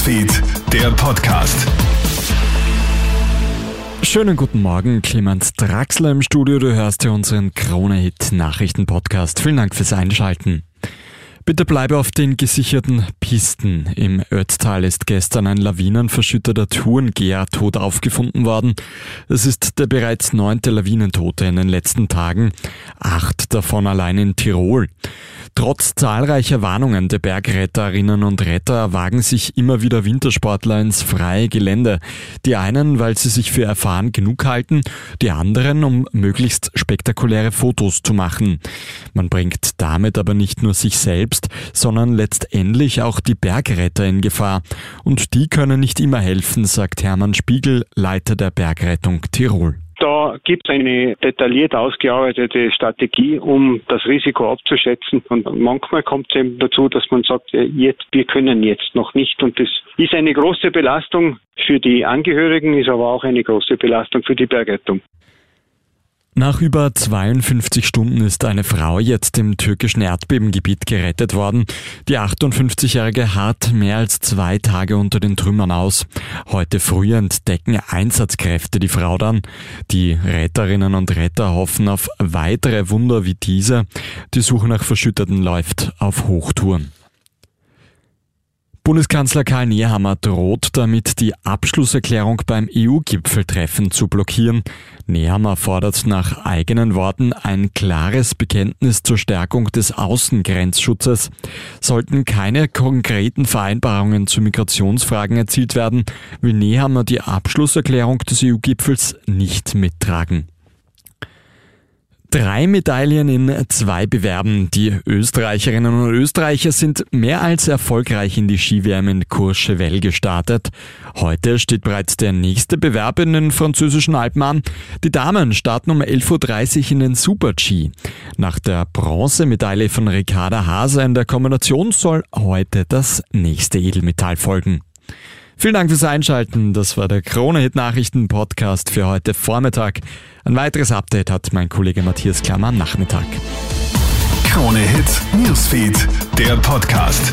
Newsfeed, der Podcast. Schönen guten Morgen, Clemens Draxler im Studio. Du hörst ja unseren Krone-Hit Nachrichten-Podcast. Vielen Dank fürs Einschalten. Bitte bleibe auf den gesicherten Pisten. Im Ötztal ist gestern ein lawinenverschütteter Tourengeher tot aufgefunden worden. Es ist der bereits neunte Lawinentote in den letzten Tagen, acht davon allein in Tirol. Trotz zahlreicher Warnungen der Bergretterinnen und Retter wagen sich immer wieder Wintersportler ins freie Gelände. Die einen, weil sie sich für erfahren genug halten, die anderen, um möglichst spektakuläre Fotos zu machen. Man bringt damit aber nicht nur sich selbst, sondern letztendlich auch die Bergretter in Gefahr. Und die können nicht immer helfen, sagt Hermann Spiegel, Leiter der Bergrettung Tirol. Gibt es eine detailliert ausgearbeitete Strategie, um das Risiko abzuschätzen. Und manchmal kommt es eben dazu, dass man sagt, jetzt, wir können jetzt noch nicht. Und das ist eine große Belastung für die Angehörigen, ist aber auch eine große Belastung für die Bergrettung. Nach über 52 Stunden ist eine Frau jetzt im türkischen Erdbebengebiet gerettet worden. Die 58-Jährige harrt mehr als zwei Tage unter den Trümmern aus. Heute früh entdecken Einsatzkräfte die Frau dann. Die Retterinnen und Retter hoffen auf weitere Wunder wie diese. Die Suche nach Verschütteten läuft auf Hochtouren. Bundeskanzler Karl Nehammer droht damit, die Abschlusserklärung beim EU-Gipfeltreffen zu blockieren. Nehammer fordert nach eigenen Worten ein klares Bekenntnis zur Stärkung des Außengrenzschutzes. Sollten keine konkreten Vereinbarungen zu Migrationsfragen erzielt werden, will Nehammer die Abschlusserklärung des EU-Gipfels nicht mittragen. Drei Medaillen in zwei Bewerben. Die Österreicherinnen und Österreicher sind mehr als erfolgreich in die Skiwärme in Courchevel gestartet. Heute steht bereits der nächste Bewerb in den französischen Alpen an. Die Damen starten um 11.30 Uhr in den Super-G. Nach der Bronzemedaille von Ricarda Hase in der Kombination soll heute das nächste Edelmetall folgen. Vielen Dank fürs Einschalten. Das war der Krone-Hit-Nachrichten-Podcast für heute Vormittag. Ein weiteres Update hat mein Kollege Matthias Klammer am Nachmittag. Krone-Hit Newsfeed, der Podcast.